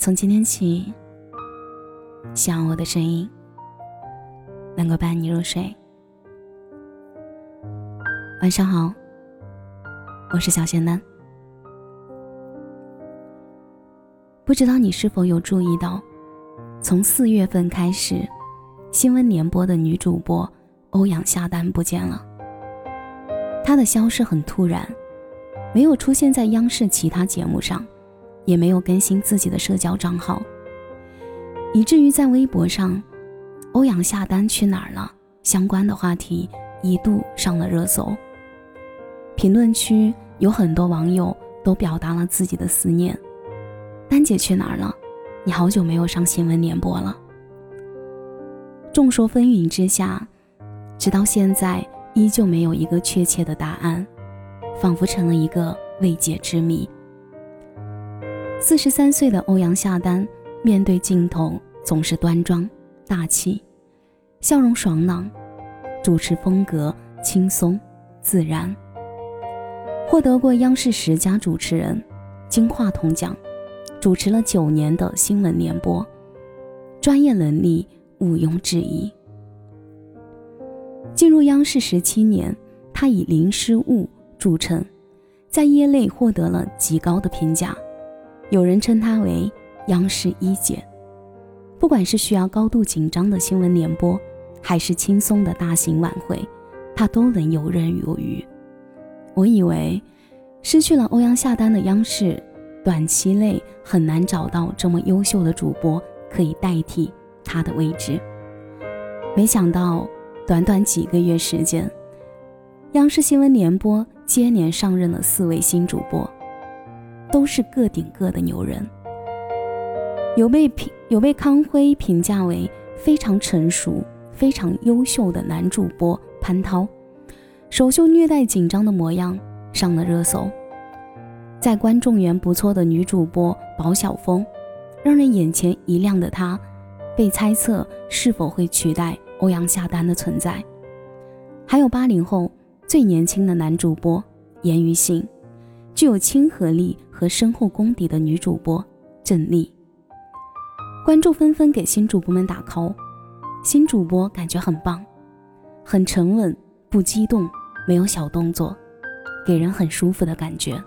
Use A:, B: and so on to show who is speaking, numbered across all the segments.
A: 从今天起，希望我的声音能够伴你入睡。晚上好，我是小仙丹。不知道你是否有注意到，从四月份开始，新闻联播的女主播欧阳夏丹不见了。她的消失很突然，没有出现在央视其他节目上，也没有更新自己的社交账号，以至于在微博上，“欧阳夏丹去哪儿了”相关的话题一度上了热搜。评论区有很多网友都表达了自己的思念。丹姐去哪儿了？你好久没有上新闻联播了。众说纷纭之下，直到现在依旧没有一个确切的答案，仿佛成了一个未解之谜。四十三岁的欧阳夏丹面对镜头总是端庄大气，笑容爽朗，主持风格轻松自然，获得过央视十佳主持人金话筒奖。主持了九年的新闻联播，专业能力毋庸置疑。进入央视十七年，他以零失误著称，在业内获得了极高的评价。有人称他为“央视一姐”。不管是需要高度紧张的新闻联播，还是轻松的大型晚会，他都能游刃有余。我以为，失去了欧阳夏丹的央视。短期内很难找到这么优秀的主播可以代替他的位置。没想到，短短几个月时间，央视新闻联播接连上任了四位新主播，都是个顶个的牛人。有被评有被康辉评价为非常成熟、非常优秀的男主播潘涛，首秀虐待紧张的模样上了热搜。在观众缘不错的女主播宝晓峰，让人眼前一亮的她，被猜测是否会取代欧阳夏丹的存在。还有八零后最年轻的男主播严于信，具有亲和力和深厚功底的女主播郑丽。观众纷纷给新主播们打 call，新主播感觉很棒，很沉稳，不激动，没有小动作，给人很舒服的感觉。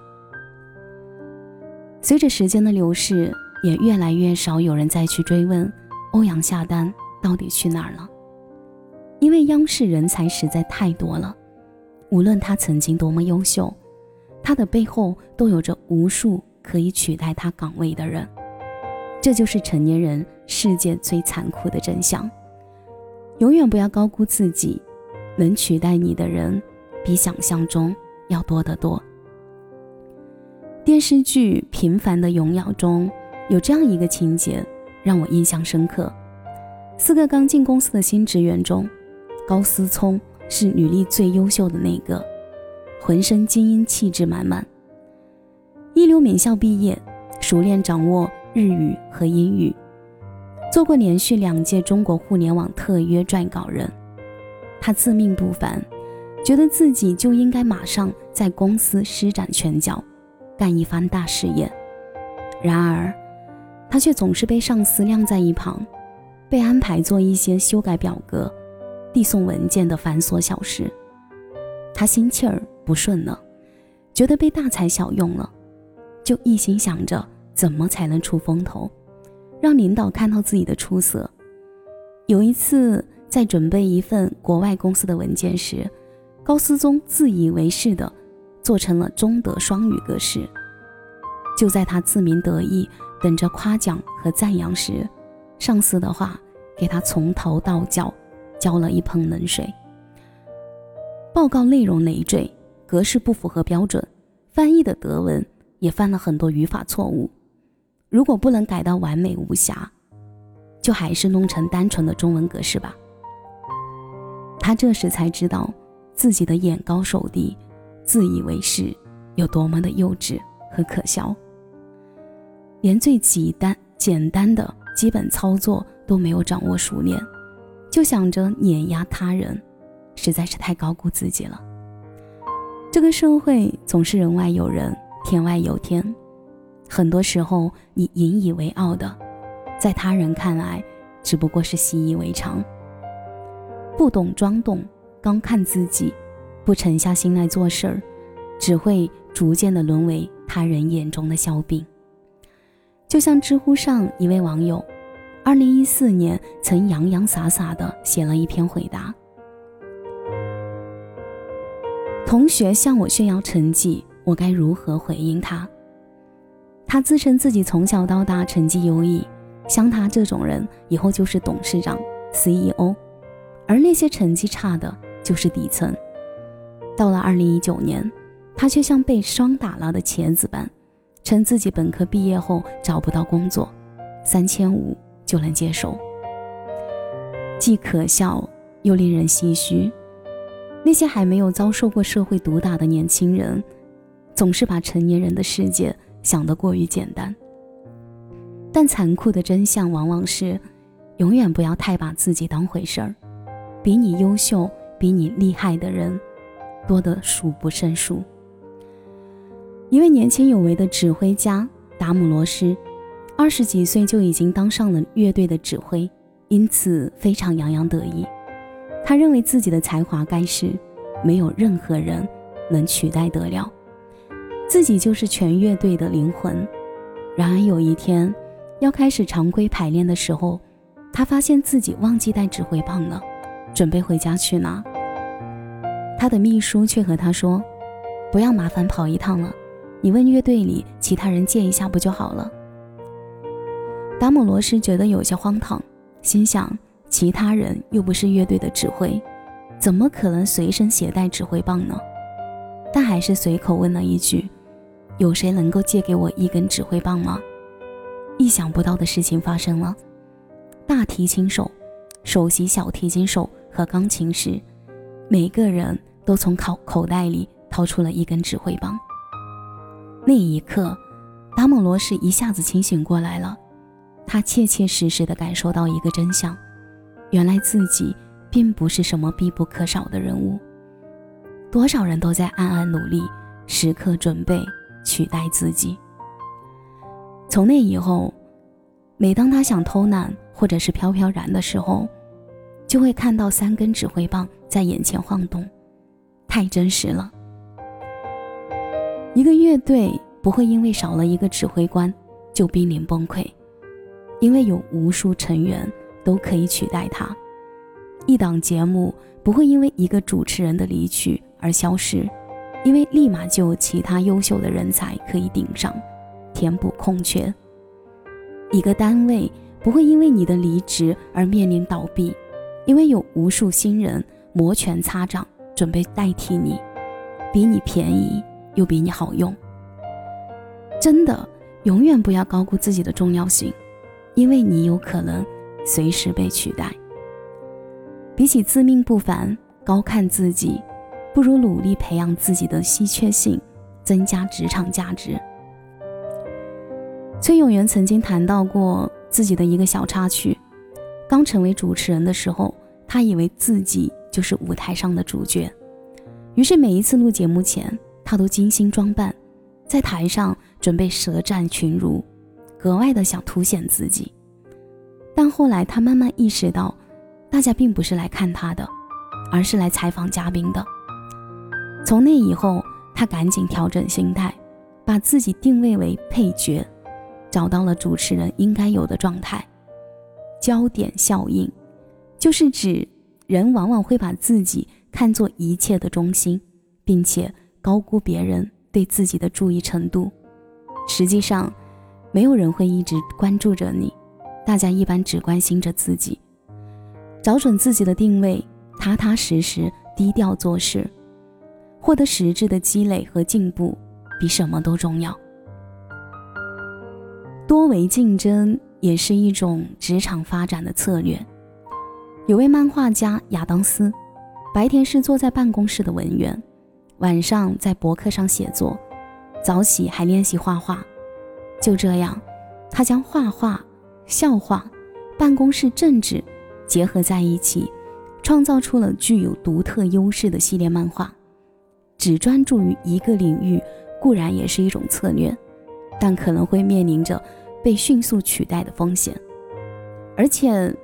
A: 随着时间的流逝，也越来越少有人再去追问欧阳夏丹到底去哪儿了，因为央视人才实在太多了，无论他曾经多么优秀，他的背后都有着无数可以取代他岗位的人，这就是成年人世界最残酷的真相。永远不要高估自己，能取代你的人比想象中要多得多。电视剧《平凡的荣耀》中有这样一个情节让我印象深刻：四个刚进公司的新职员中，高思聪是履历最优秀的那个，浑身精英气质满满。一流名校毕业，熟练掌握日语和英语，做过连续两届中国互联网特约撰稿人。他自命不凡，觉得自己就应该马上在公司施展拳脚。干一番大事业，然而，他却总是被上司晾在一旁，被安排做一些修改表格、递送文件的繁琐小事。他心气儿不顺了，觉得被大材小用了，就一心想着怎么才能出风头，让领导看到自己的出色。有一次，在准备一份国外公司的文件时，高思宗自以为是的。做成了中德双语格式。就在他自鸣得意，等着夸奖和赞扬时，上司的话给他从头到脚浇了一盆冷水。报告内容累赘，格式不符合标准，翻译的德文也犯了很多语法错误。如果不能改到完美无瑕，就还是弄成单纯的中文格式吧。他这时才知道自己的眼高手低。自以为是，有多么的幼稚和可笑，连最简单简单的基本操作都没有掌握熟练，就想着碾压他人，实在是太高估自己了。这个社会总是人外有人，天外有天，很多时候你引以为傲的，在他人看来只不过是习以为常。不懂装懂，高看自己，不沉下心来做事儿，只会逐渐的沦为他人眼中的笑柄。就像知乎上一位网友，二零一四年曾洋洋洒洒的写了一篇回答。同学向我炫耀成绩，我该如何回应他？他自称自己从小到大成绩优异，像他这种人以后就是董事长、CEO，而那些成绩差的就是底层。到了二零一九年，他却像被霜打了的茄子般。称自己本科毕业后找不到工作，三千五就能接受，既可笑又令人唏嘘。那些还没有遭受过社会毒打的年轻人，总是把成年人的世界想得过于简单。但残酷的真相往往是，永远不要太把自己当回事儿。比你优秀、比你厉害的人，多得数不胜数。一位年轻有为的指挥家达姆罗斯，二十几岁就已经当上了乐队的指挥，因此非常洋洋得意。他认为自己的才华盖世，没有任何人能取代得了，自己就是全乐队的灵魂。然而有一天，要开始常规排练的时候，他发现自己忘记带指挥棒了，准备回家去拿。他的秘书却和他说：“不要麻烦跑一趟了。”你问乐队里其他人借一下不就好了？达姆罗斯觉得有些荒唐，心想其他人又不是乐队的指挥，怎么可能随身携带指挥棒呢？但还是随口问了一句：“有谁能够借给我一根指挥棒吗？”意想不到的事情发生了，大提琴手、首席小提琴手和钢琴师，每个人都从口口袋里掏出了一根指挥棒。那一刻，达蒙罗是一下子清醒过来了。他切切实实地感受到一个真相：原来自己并不是什么必不可少的人物。多少人都在暗暗努力，时刻准备取代自己。从那以后，每当他想偷懒或者是飘飘然的时候，就会看到三根指挥棒在眼前晃动，太真实了。一个乐队不会因为少了一个指挥官就濒临崩溃，因为有无数成员都可以取代他。一档节目不会因为一个主持人的离去而消失，因为立马就有其他优秀的人才可以顶上，填补空缺。一个单位不会因为你的离职而面临倒闭，因为有无数新人摩拳擦掌准备代替你，比你便宜。又比你好用，真的永远不要高估自己的重要性，因为你有可能随时被取代。比起自命不凡、高看自己，不如努力培养自己的稀缺性，增加职场价值。崔永元曾经谈到过自己的一个小插曲：刚成为主持人的时候，他以为自己就是舞台上的主角，于是每一次录节目前。他都精心装扮，在台上准备舌战群儒，格外的想凸显自己。但后来他慢慢意识到，大家并不是来看他的，而是来采访嘉宾的。从那以后，他赶紧调整心态，把自己定位为配角，找到了主持人应该有的状态。焦点效应，就是指人往往会把自己看作一切的中心，并且。高估别人对自己的注意程度，实际上，没有人会一直关注着你，大家一般只关心着自己。找准自己的定位，踏踏实实、低调做事，获得实质的积累和进步，比什么都重要。多维竞争也是一种职场发展的策略。有位漫画家亚当斯，白天是坐在办公室的文员。晚上在博客上写作，早起还练习画画。就这样，他将画画、笑话、办公室政治结合在一起，创造出了具有独特优势的系列漫画。只专注于一个领域固然也是一种策略，
B: 但可能会面临着被迅速取代的风险，而且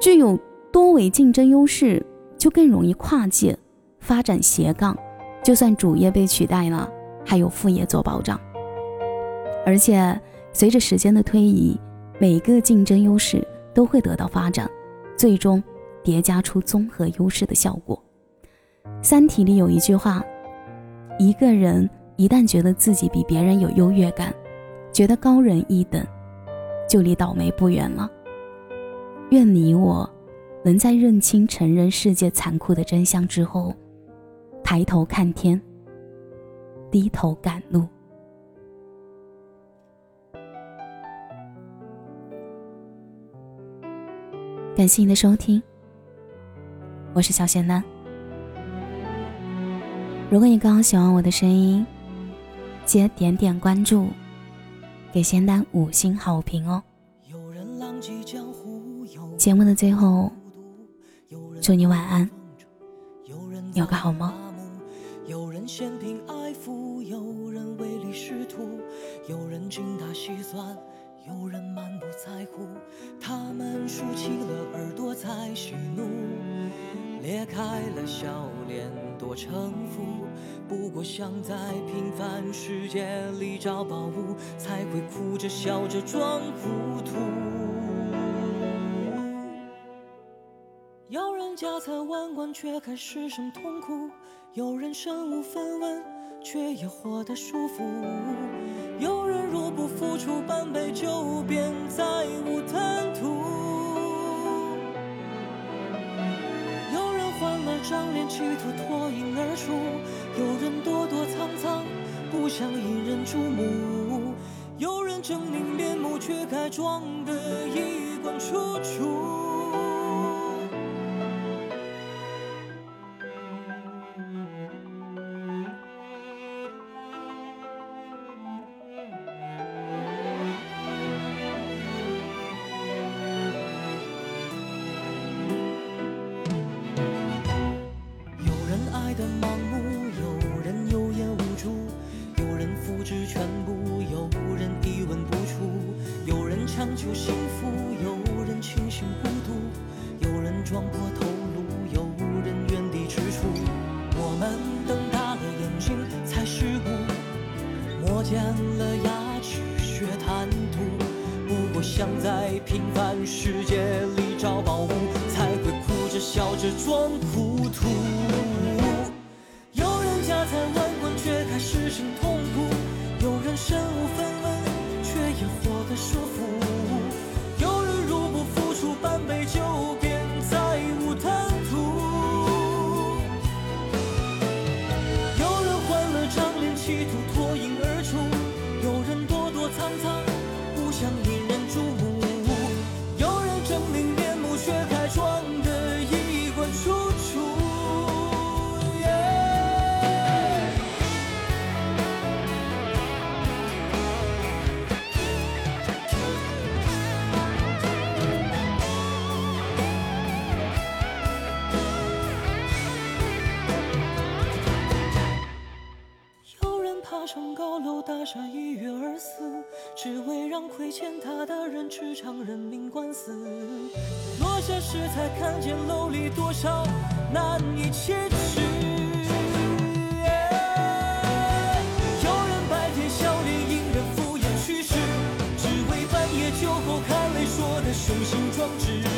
B: 具有多维竞争优势，就更容易跨界发展斜杠。就算主业被取代了，还有副业做保障。而且随着时间的推移，每个竞争优势都会得到发展，最终叠加出综合优势的效果。《三体》里有一句话：“一个人。”一旦觉得自己比别人有优越感，觉得高人一等，就离倒霉不远了。愿你我能在认清、承认世界残酷的真相之后，抬头看天，低头赶路。感谢你的收听，我是小仙丹。如果你刚好喜欢我的声音，记得点点关注，给仙丹五星好评哦。节目的最后，祝你晚安，有个好梦。有人嫌贫爱富，有人唯利是图，有人精打细算，有人满不在乎。他们竖起了耳朵在喜怒，裂开了笑脸多城府。不过想在平凡世界里找宝物，才会哭着笑着装糊涂。有人家财万贯却还失声痛哭，有人身无分文却也活得舒服。有人若不付出半杯酒，便再无贪图。有人换了张脸，企图脱颖而出。有人躲躲藏藏，不想引人注目；有人狰狞面目，却该装得衣冠楚楚。求幸福，有人清醒孤独，有人撞破头颅，有人原地踟蹰。我们瞪大了眼睛才失误，磨尖了牙齿学贪图。不过想在平凡世界里找宝物，才会哭着笑着装糊涂。有人家财万贯却开始声痛苦，有人身无分文却也活得舒服。高楼大厦，一跃而死。只为让亏欠他的人吃场人命官司，落下时才看见楼里多少难以启齿。有人白天笑脸迎人敷衍去世，只为半夜酒后看泪说的雄心壮志。